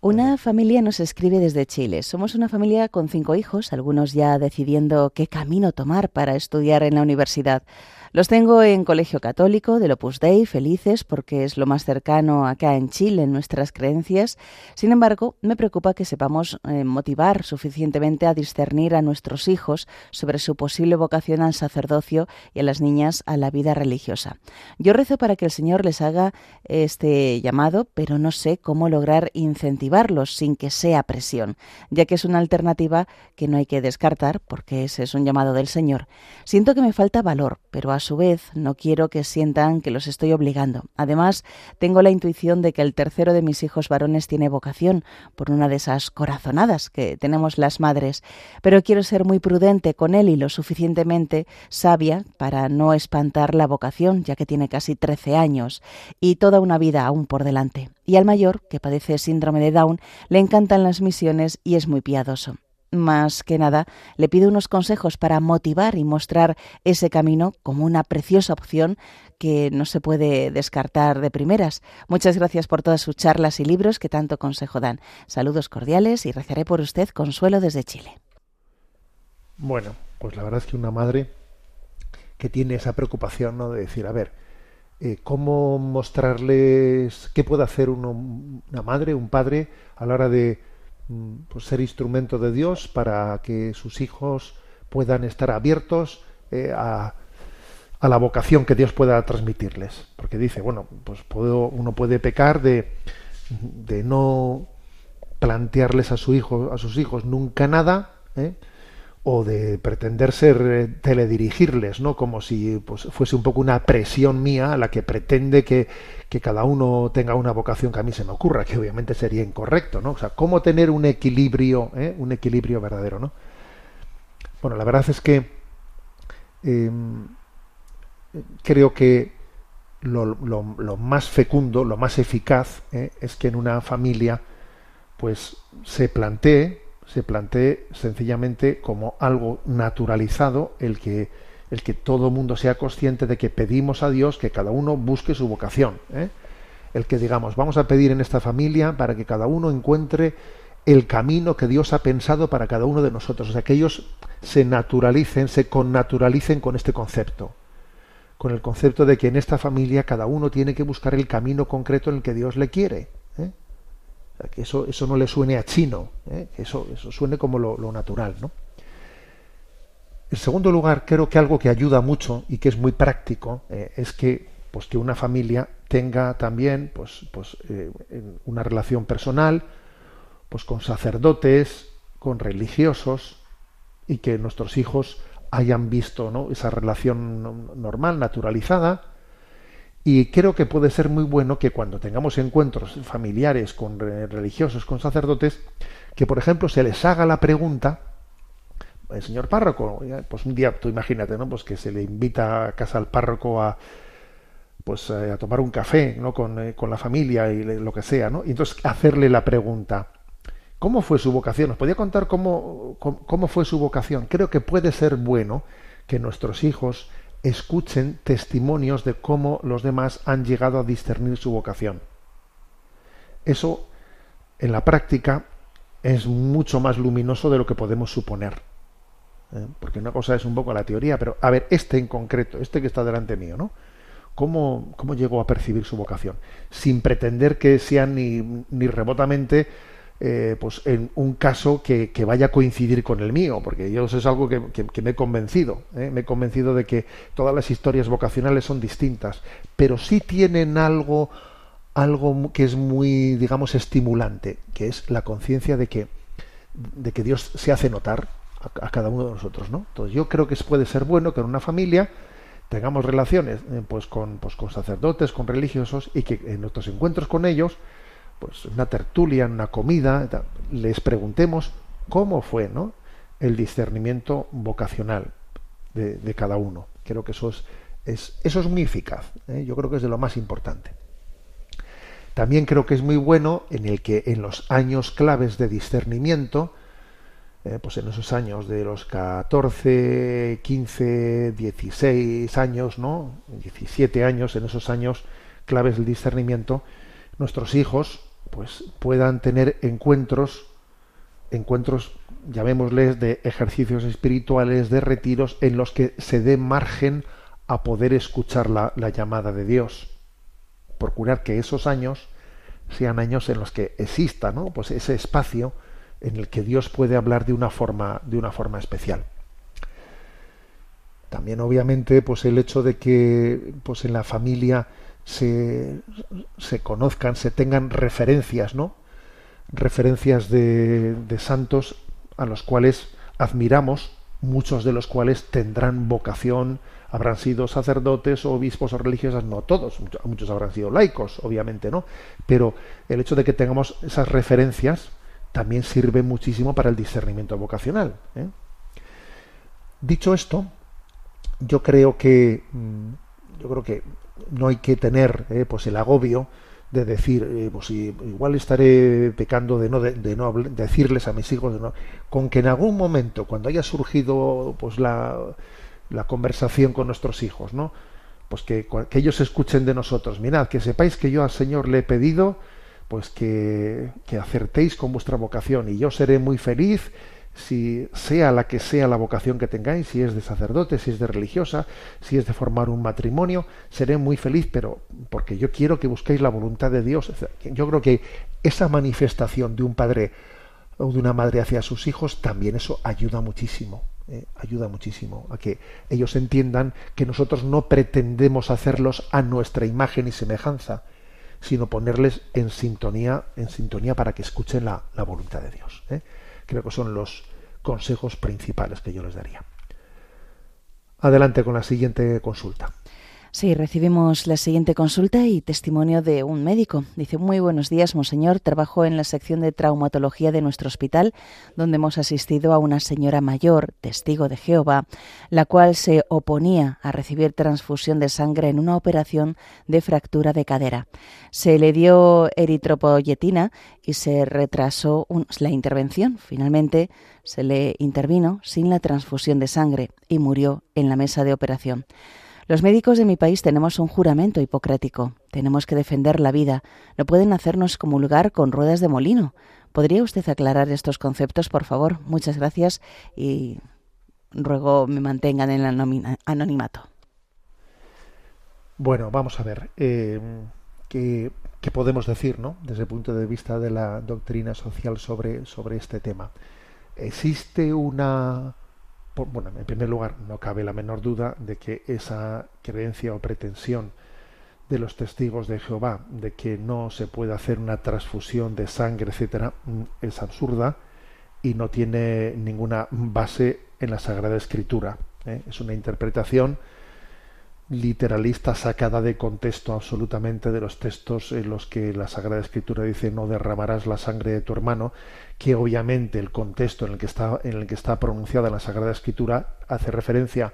Una familia nos escribe desde Chile. Somos una familia con cinco hijos, algunos ya decidiendo qué camino tomar para estudiar en la universidad. Los tengo en colegio católico del Opus Dei, felices porque es lo más cercano acá en Chile en nuestras creencias. Sin embargo, me preocupa que sepamos eh, motivar suficientemente a discernir a nuestros hijos sobre su posible vocación al sacerdocio y a las niñas a la vida religiosa. Yo rezo para que el Señor les haga este llamado, pero no sé cómo lograr incentivarlos sin que sea presión, ya que es una alternativa que no hay que descartar porque ese es un llamado del Señor. Siento que me falta valor, pero a su vez no quiero que sientan que los estoy obligando. Además, tengo la intuición de que el tercero de mis hijos varones tiene vocación por una de esas corazonadas que tenemos las madres, pero quiero ser muy prudente con él y lo suficientemente sabia para no espantar la vocación, ya que tiene casi 13 años y toda una vida aún por delante. Y al mayor, que padece síndrome de Down, le encantan las misiones y es muy piadoso. Más que nada, le pido unos consejos para motivar y mostrar ese camino como una preciosa opción que no se puede descartar de primeras. Muchas gracias por todas sus charlas y libros que tanto consejo dan. Saludos cordiales y rezaré por usted consuelo desde Chile. Bueno, pues la verdad es que una madre que tiene esa preocupación ¿no? de decir, a ver, eh, ¿cómo mostrarles qué puede hacer una madre, un padre a la hora de pues ser instrumento de Dios para que sus hijos puedan estar abiertos eh, a, a, la vocación que Dios pueda transmitirles. Porque dice, bueno, pues puedo, uno puede pecar de, de no plantearles a su hijo, a sus hijos nunca nada, ¿eh? O de pretender ser eh, teledirigirles, ¿no? Como si pues, fuese un poco una presión mía la que pretende que, que, cada uno tenga una vocación que a mí se me ocurra, que obviamente sería incorrecto, ¿no? O sea, cómo tener un equilibrio, ¿eh? un equilibrio verdadero, ¿no? Bueno, la verdad es que em, creo que lo, más fecundo, lo más eficaz, ¿eh? es que en una familia, pues se plantee se plantee sencillamente como algo naturalizado el que el que todo mundo sea consciente de que pedimos a Dios que cada uno busque su vocación. ¿eh? El que digamos, vamos a pedir en esta familia para que cada uno encuentre el camino que Dios ha pensado para cada uno de nosotros. O sea, que ellos se naturalicen, se connaturalicen con este concepto. Con el concepto de que en esta familia cada uno tiene que buscar el camino concreto en el que Dios le quiere. Que eso, eso no le suene a chino, ¿eh? que eso, eso suene como lo, natural. ¿no? En segundo lugar, creo que algo que ayuda mucho y que es muy práctico eh, es que, pues, que una familia tenga también pues, pues, eh, una relación personal pues, con sacerdotes, con religiosos, y que nuestros hijos hayan visto ¿no? esa relación normal, naturalizada, y creo que puede ser muy bueno que cuando tengamos encuentros familiares con religiosos, con sacerdotes, que por ejemplo se les haga la pregunta, el señor párroco, pues un día tú imagínate, ¿no? Pues que se le invita a casa al párroco a pues eh, a tomar un café, ¿no? Con, eh, con la familia y lo que sea, ¿no? Y entonces hacerle la pregunta, ¿cómo fue su vocación? ¿Nos podía contar cómo, cómo fue su vocación? Creo que puede ser bueno que nuestros hijos escuchen testimonios de cómo los demás han llegado a discernir su vocación. Eso, en la práctica, es mucho más luminoso de lo que podemos suponer. ¿eh? Porque una cosa es un poco la teoría, pero a ver, este en concreto, este que está delante mío, ¿no? ¿Cómo, cómo llegó a percibir su vocación? Sin pretender que sea ni, ni remotamente eh, pues en un caso que, vaya a coincidir con el mío, porque yo eso es algo que, me he convencido, ¿eh? me he convencido de que todas las historias vocacionales son distintas, pero sí tienen algo, algo que es muy, digamos, estimulante, que es la conciencia de que, de que Dios se hace notar a, cada uno de nosotros, ¿no? Entonces yo creo que puede ser bueno que en una familia tengamos relaciones eh, pues, con, pues con sacerdotes, con religiosos y que en nuestros encuentros con ellos pues una tertulia, una comida, les preguntemos cómo fue, ¿no? El discernimiento vocacional de, cada uno. Creo que eso es, eso es muy eficaz. ¿eh? Yo creo que es de lo más importante. También creo que es muy bueno en el que en los años claves de discernimiento, eh, pues en esos años de los 14, 15, 16 años, ¿no? 17 años, en esos años claves del discernimiento, nuestros hijos pues puedan tener encuentros, encuentros, llamémosles, de ejercicios espirituales, de retiros, en los que se dé margen a poder escuchar la, la llamada de Dios procurar que esos años sean años en los que exista ¿no? pues ese espacio en el que Dios puede hablar de una forma, de una forma especial. También obviamente pues el hecho de que pues en la familia se, conozcan, se tengan referencias, ¿no? referencias de, de santos a los cuales admiramos, muchos de los cuales tendrán vocación, habrán sido sacerdotes o obispos o religiosas, no todos, muchos habrán sido laicos, obviamente, ¿no? Pero el hecho de que tengamos esas referencias también sirve muchísimo para el discernimiento vocacional. ¿eh? Dicho esto, yo creo que mm, yo creo que no hay que tener ¿eh? pues el agobio de decir, eh, pues igual estaré pecando de no, de, no decirles a mis hijos, de no, con que en algún momento, cuando haya surgido pues la, la conversación con nuestros hijos, ¿no? Pues que, que, ellos escuchen de nosotros. Mirad, que sepáis que yo al Señor le he pedido, pues que, que acertéis con vuestra vocación y yo seré muy feliz si sea la que sea la vocación que tengáis, si es de sacerdote, si es de religiosa, si es de formar un matrimonio, seré muy feliz, pero porque yo quiero que busquéis la voluntad de Dios. Yo creo que esa manifestación de un padre o de una madre hacia sus hijos, también eso ayuda muchísimo. Eh, ayuda muchísimo a que ellos entiendan que nosotros no pretendemos hacerlos a nuestra imagen y semejanza, sino ponerles en sintonía, en sintonía para que escuchen la, voluntad de Dios. ¿eh? Creo que son los consejos principales que yo les daría. Adelante con la siguiente consulta. Sí, recibimos la siguiente consulta y testimonio de un médico. Dice, muy buenos días, monseñor. Trabajo en la sección de traumatología de nuestro hospital, donde hemos asistido a una señora mayor, testigo de Jehová, la cual se oponía a recibir transfusión de sangre en una operación de fractura de cadera. Se le dio eritropoyetina y se retrasó la intervención. Finalmente se le intervino sin la transfusión de sangre y murió en la mesa de operación. Los médicos de mi país tenemos un juramento hipocrático. Tenemos que defender la vida. No pueden hacernos comulgar con ruedas de molino. ¿Podría usted aclarar estos conceptos, por favor? Muchas gracias y ruego me mantengan en el anonimato. Bueno, vamos a ver. Eh, ¿qué, podemos decir, no? Desde el punto de vista de la doctrina social sobre, sobre este tema. ¿Existe una bueno, en primer lugar, no cabe la menor duda de que esa creencia o pretensión de los testigos de Jehová de que no se puede hacer una transfusión de sangre, etcétera, mm, es absurda y no tiene ninguna base en la Sagrada Escritura. ¿eh? Es una interpretación literalista sacada de contexto absolutamente de los textos en los que la Sagrada Escritura dice no derramarás la sangre de tu hermano, que obviamente el contexto en el que está, en el que está pronunciada la Sagrada Escritura hace referencia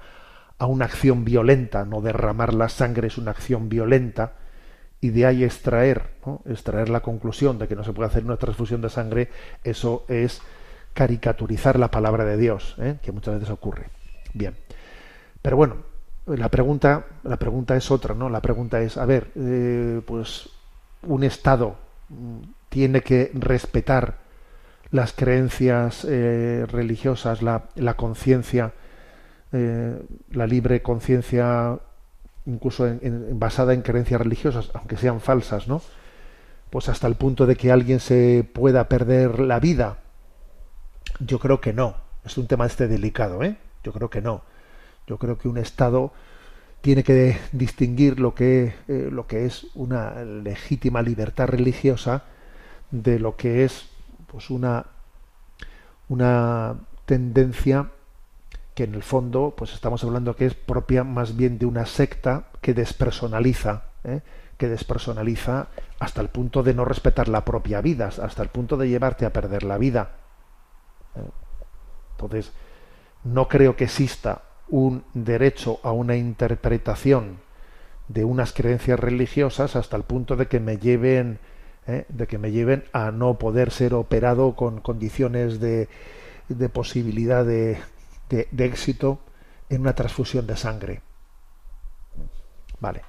a una acción violenta, no derramar la sangre es una acción violenta, y de ahí extraer, extraer la conclusión de que no se puede hacer una transfusión de sangre, eso es caricaturizar la palabra de Dios, ¿eh? que muchas veces ocurre. Bien. Pero bueno, la pregunta, la pregunta es otra, ¿no? La pregunta es, a ver, eh, pues un Estado mm, tiene que respetar las creencias eh, religiosas, la, conciencia, eh, la libre conciencia, incluso basada en creencias religiosas, aunque sean falsas, ¿no? Pues hasta el punto de que alguien se pueda perder la vida. Yo creo que no. Es un tema este delicado, ¿eh? Yo creo que no. Yo creo que un Estado tiene que distinguir lo que, eh, lo que es una legítima libertad religiosa de lo que es pues una, una tendencia que en el fondo pues estamos hablando que es propia más bien de una secta que despersonaliza ¿eh? que despersonaliza hasta el punto de no respetar la propia vida, hasta el punto de llevarte a perder la vida. ¿Eh? Entonces, no creo que exista un derecho a una interpretación de unas creencias religiosas hasta el punto de que me lleven ¿eh? de que me lleven a no poder ser operado con condiciones de, posibilidad de, de, éxito en una transfusión de sangre. Vale.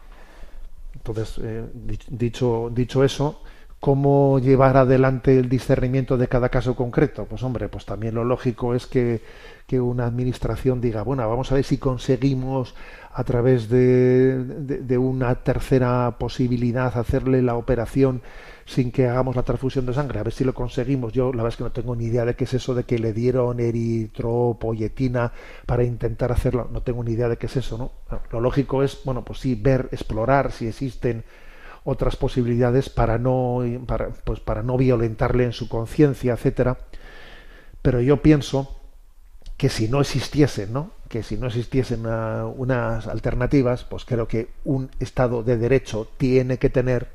Entonces, eh, dicho, dicho eso, ¿cómo llevar adelante el discernimiento de cada caso concreto? Pues hombre, pues también lo lógico es que, que una administración diga, bueno, vamos a ver si conseguimos a través de, de, una tercera posibilidad hacerle la operación sin que hagamos la transfusión de sangre, a ver si lo conseguimos. Yo la verdad es que no tengo ni idea de qué es eso de que le dieron eritropoyetina para intentar hacerlo, no tengo ni idea de qué es eso, ¿no? Lo lógico es, bueno, pues sí, ver, explorar si existen otras posibilidades para no para, pues para no violentarle en su conciencia, etcétera. Pero yo pienso que si no existiesen, ¿no? que si no existiesen unas alternativas, pues creo que un Estado de Derecho tiene que tener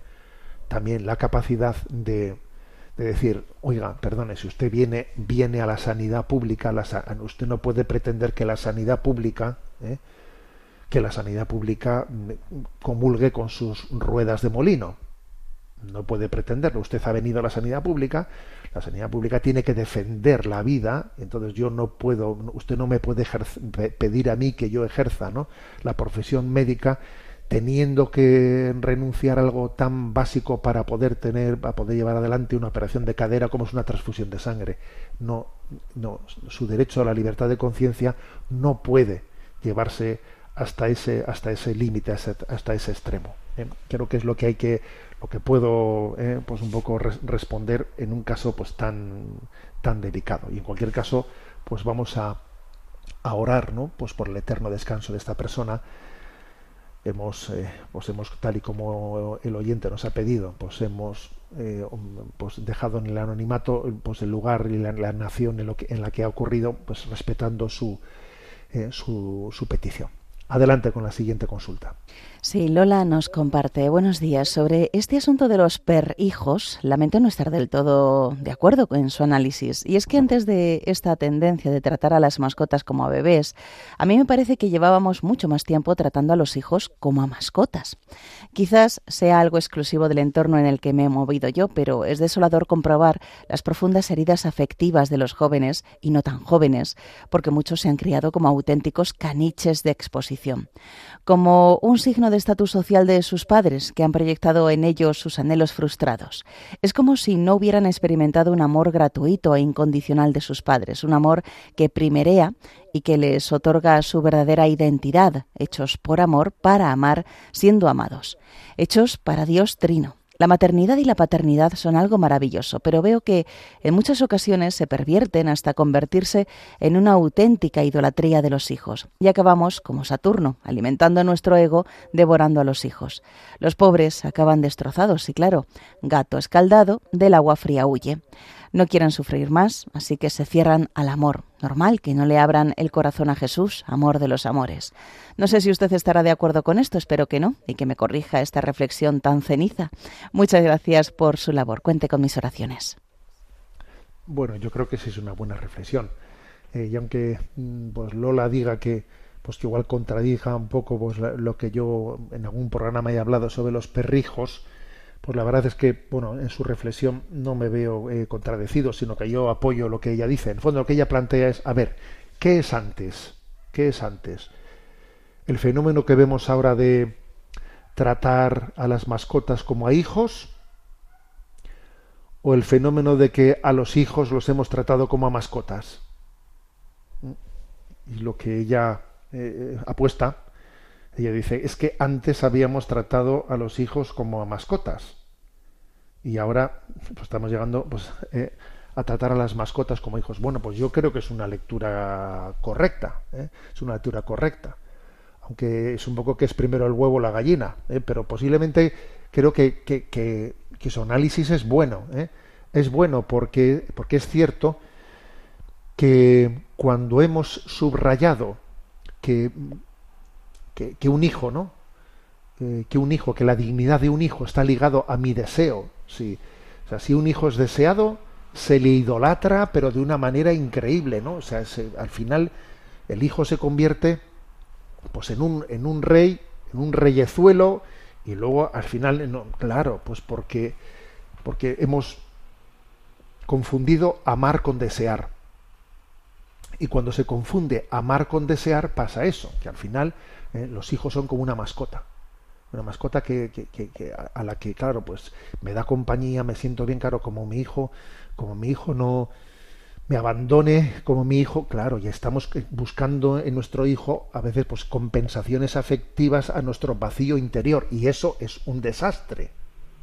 también la capacidad de, de decir, oiga, perdone, si usted viene, viene a la sanidad pública, la, usted no puede pretender que la sanidad pública, ¿eh? que la sanidad pública mm, comulgue con sus ruedas de molino. No puede pretenderlo. Usted ha venido a la sanidad pública, la sanidad pública tiene que defender la vida, entonces yo no puedo, usted no me puede pedir a mí que yo ejerza ¿no? la profesión médica teniendo que renunciar a algo tan básico para poder tener, para poder llevar adelante una operación de cadera como es una transfusión de sangre. No, no, su derecho a la libertad de conciencia no puede llevarse hasta ese, hasta ese límite, hasta ese extremo. ¿eh? Creo que es lo que hay que lo que puedo eh, pues un poco responder en un caso pues tan tan delicado. Y en cualquier caso pues vamos a, orar no pues por el eterno descanso de esta persona. Hemos eh, pues hemos tal y como el oyente nos ha pedido pues hemos eh, pues dejado en el anonimato pues el lugar y la, nación en, lo que, en la que ha ocurrido pues respetando su, su petición. Adelante con la siguiente consulta Sí, Lola nos comparte. Buenos días. Sobre este asunto de los perhijos, lamento no estar del todo de acuerdo en su análisis. Y es que antes de esta tendencia de tratar a las mascotas como a bebés, a mí me parece que llevábamos mucho más tiempo tratando a los hijos como a mascotas. Quizás sea algo exclusivo del entorno en el que me he movido yo, pero es desolador comprobar las profundas heridas afectivas de los jóvenes y no tan jóvenes, porque muchos se han criado como auténticos caniches de exposición. Como un signo de estatus social de sus padres, que han proyectado en ellos sus anhelos frustrados. Es como si no hubieran experimentado un amor gratuito e incondicional de sus padres, un amor que primerea y que les otorga su verdadera identidad, hechos por amor para amar, siendo amados, hechos para Dios Trino. La maternidad y la paternidad son algo maravilloso, pero veo que en muchas ocasiones se pervierten hasta convertirse en una auténtica idolatría de los hijos. Y acabamos como Saturno, alimentando nuestro ego, devorando a los hijos. Los pobres acaban destrozados y claro, gato escaldado, del agua fría huye no quieren sufrir más, así que se cierran al amor. Normal que no le abran el corazón a Jesús, amor de los amores. No sé si usted estará de acuerdo con esto, espero que no, y que me corrija esta reflexión tan ceniza. Muchas gracias por su labor. Cuente con mis oraciones. Bueno, yo creo que sí es una buena reflexión. Eh, y aunque mm, pues Lola diga que pues que igual contradija un poco pues, lo que yo en algún programa he hablado sobre los perrijos, pues la verdad es que, bueno, en su reflexión no me veo eh, contradecido, sino que yo apoyo lo que ella dice. En el fondo lo que ella plantea es, a ver, ¿qué es antes? ¿Qué es antes? El fenómeno que vemos ahora de tratar a las mascotas como a hijos o el fenómeno de que a los hijos los hemos tratado como a mascotas. Y lo que ella eh, eh, apuesta ella dice, es que antes habíamos tratado a los hijos como a mascotas y ahora pues, estamos llegando pues, eh, a tratar a las mascotas como hijos. Bueno, pues yo creo que es una lectura correcta, ¿eh? es una lectura correcta, aunque es un poco que es primero el huevo o la gallina, ¿eh? pero posiblemente creo que, que, que, que, su análisis es bueno, es bueno porque, porque es cierto que cuando hemos subrayado que que, un hijo, ¿no? eh, que un hijo, que la dignidad de un hijo está ligado a mi deseo. Sí. O sea, si un hijo es deseado, se le idolatra, pero de una manera increíble, ¿no? O sea, al final el hijo se convierte pues en un, en un rey, en un reyezuelo, y luego al final, claro, pues porque, porque hemos confundido amar con desear. Y cuando se confunde amar con desear, pasa eso, que al final eh, los hijos son como una mascota. Una mascota que, que, a la que, claro, pues me da compañía, me siento bien, claro, como mi hijo, como mi hijo no me abandone como mi hijo, claro, ya estamos buscando en nuestro hijo a veces pues compensaciones afectivas a nuestro vacío interior y eso es un desastre.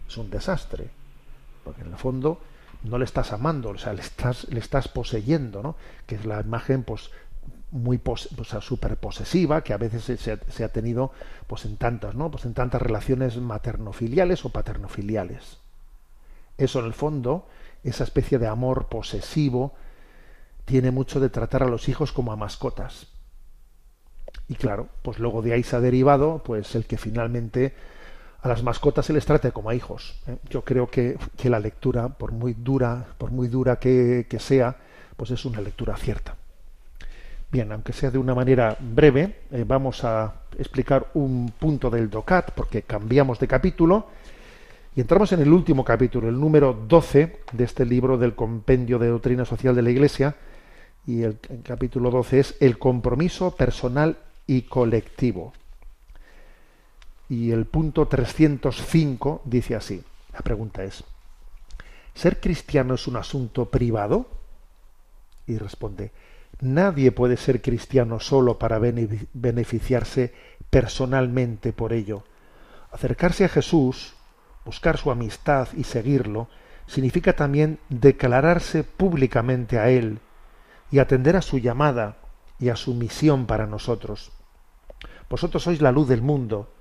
Es un desastre. Porque en el fondo no le estás amando, o sea, le estás, le estás poseyendo, ¿no? Que es la imagen, pues, muy super posesiva que a veces se, ha tenido, pues, en tantas, ¿no? Pues en tantas relaciones maternofiliales o paternofiliales. Eso, en el fondo, esa especie de amor posesivo, tiene mucho de tratar a los hijos como a mascotas. Y claro, pues luego de ahí se ha derivado, pues el que finalmente a las mascotas se les trate como a hijos. ¿eh? Yo creo que, que, la lectura, por muy dura, por muy dura que, que, sea, pues es una lectura cierta. Bien, aunque sea de una manera breve, eh, vamos a explicar un punto del DOCAT, porque cambiamos de capítulo, y entramos en el último capítulo, el número 12 de este libro del Compendio de Doctrina Social de la Iglesia, y el, el capítulo 12 es el compromiso personal y colectivo. Y el punto 305 dice así, la pregunta es, ¿ser cristiano es un asunto privado? Y responde, nadie puede ser cristiano solo para beneficiarse personalmente por ello. Acercarse a Jesús, buscar su amistad y seguirlo, significa también declararse públicamente a Él y atender a su llamada y a su misión para nosotros. Vosotros sois la luz del mundo.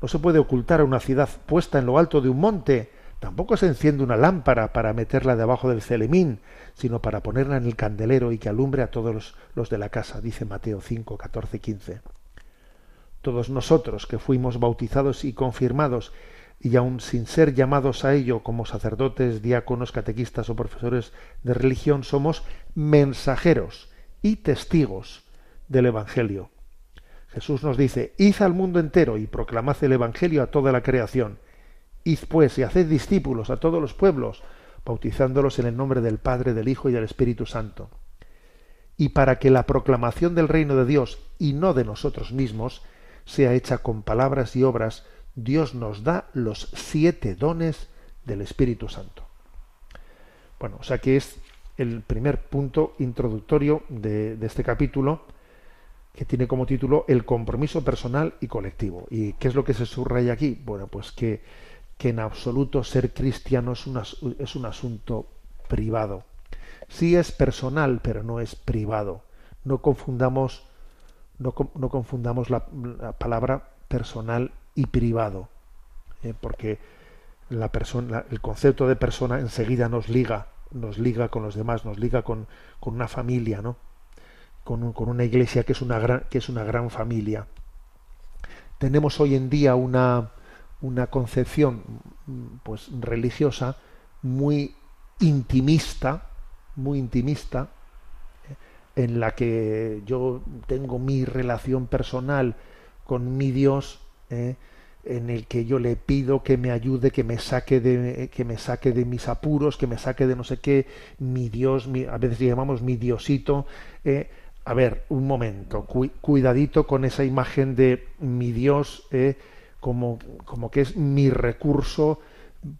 No se puede ocultar a una ciudad puesta en lo alto de un monte. Tampoco se enciende una lámpara para meterla debajo del celemín, sino para ponerla en el candelero y que alumbre a todos los, de la casa, dice Mateo 5, 14, 15. Todos nosotros que fuimos bautizados y confirmados, y aun sin ser llamados a ello como sacerdotes, diáconos, catequistas o profesores de religión, somos mensajeros y testigos del Evangelio. Jesús nos dice, id al mundo entero y proclamad el Evangelio a toda la creación. Id pues y haced discípulos a todos los pueblos, bautizándolos en el nombre del Padre, del Hijo y del Espíritu Santo. Y para que la proclamación del reino de Dios y no de nosotros mismos sea hecha con palabras y obras, Dios nos da los siete dones del Espíritu Santo. Bueno, o sea que es el primer punto introductorio de, de este capítulo que tiene como título El compromiso personal y colectivo. ¿Y qué es lo que se subraya aquí? Bueno, pues que, que en absoluto ser cristiano es, es un asunto privado. Sí es personal, pero no es privado. No confundamos, no, no confundamos la, palabra personal y privado, ¿eh? porque la persona, el concepto de persona enseguida nos liga, nos liga con los demás, nos liga con, con una familia, ¿no? con, una iglesia que es una que es una gran familia. Tenemos hoy en día una, una concepción pues religiosa muy intimista, muy intimista, en la que yo tengo mi relación personal con mi Dios, ¿eh? en el que yo le pido que me ayude, que me saque de, que me saque de mis apuros, que me saque de no sé qué, mi Dios, a veces llamamos mi Diosito, ¿eh? a ver, un momento, cuidadito con esa imagen de mi Dios eh, como, como que es mi recurso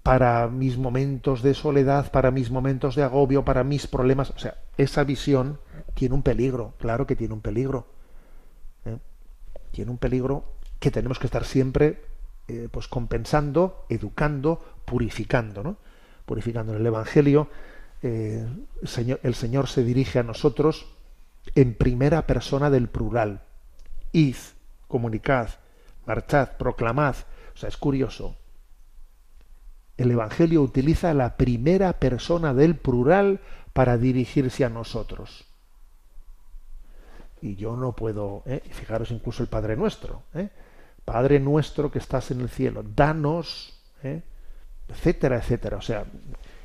para mis momentos de soledad, para mis momentos de agobio, para mis problemas. O sea, esa visión tiene un peligro, claro que tiene un peligro. ¿eh? Tiene un peligro que tenemos que estar siempre eh, pues compensando, educando, purificando, ¿no? Purificando en el Evangelio. el, Señor, el Señor se dirige a nosotros en primera persona del plural. Id, comunicad, marchad, proclamad. O sea, es curioso. El Evangelio utiliza la primera persona del plural para dirigirse a nosotros. Y yo no puedo, ¿eh? fijaros incluso el Padre Nuestro, ¿eh? Padre nuestro que estás en el cielo, danos, ¿eh? etcétera, etcétera. O sea,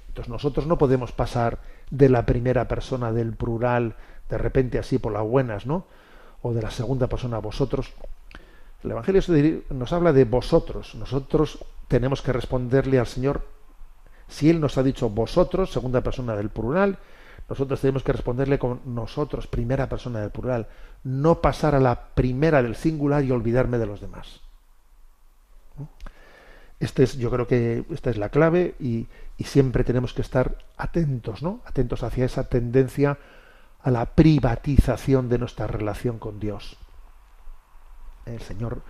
entonces nosotros no podemos pasar de la primera persona del plural de repente así por las buenas, ¿no? O de la segunda persona vosotros. El Evangelio nos habla de vosotros. Nosotros tenemos que responderle al Señor. Si Él nos ha dicho vosotros, segunda persona del plural, nosotros tenemos que responderle con nosotros, primera persona del plural. No pasar a la primera del singular y olvidarme de los demás. Este es, yo creo que esta es la clave y, y siempre tenemos que estar atentos, ¿no? Atentos hacia esa tendencia a la privatización de nuestra relación con Dios. El Señor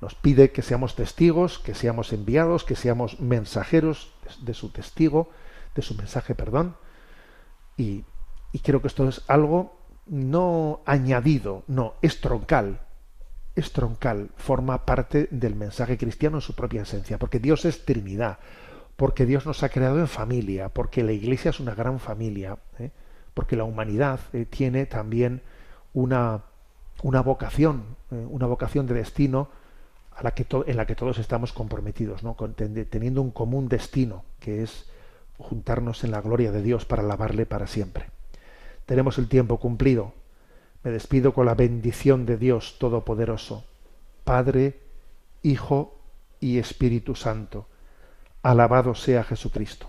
nos pide que seamos testigos, que seamos enviados, que seamos mensajeros de su testigo, de su mensaje, perdón. Y, creo que esto es algo no añadido, no, es troncal. Es troncal, forma parte del mensaje cristiano en su propia esencia, porque Dios es Trinidad, porque Dios nos ha creado en familia, porque la Iglesia es una gran familia, ¿eh? porque la humanidad eh, tiene también una, una vocación, eh, una vocación de destino a la que en la que todos estamos comprometidos, ¿no? teniendo un común destino, que es juntarnos en la gloria de Dios para alabarle para siempre. Tenemos el tiempo cumplido. Me despido con la bendición de Dios Todopoderoso, Padre, Hijo y Espíritu Santo. Alabado sea Jesucristo.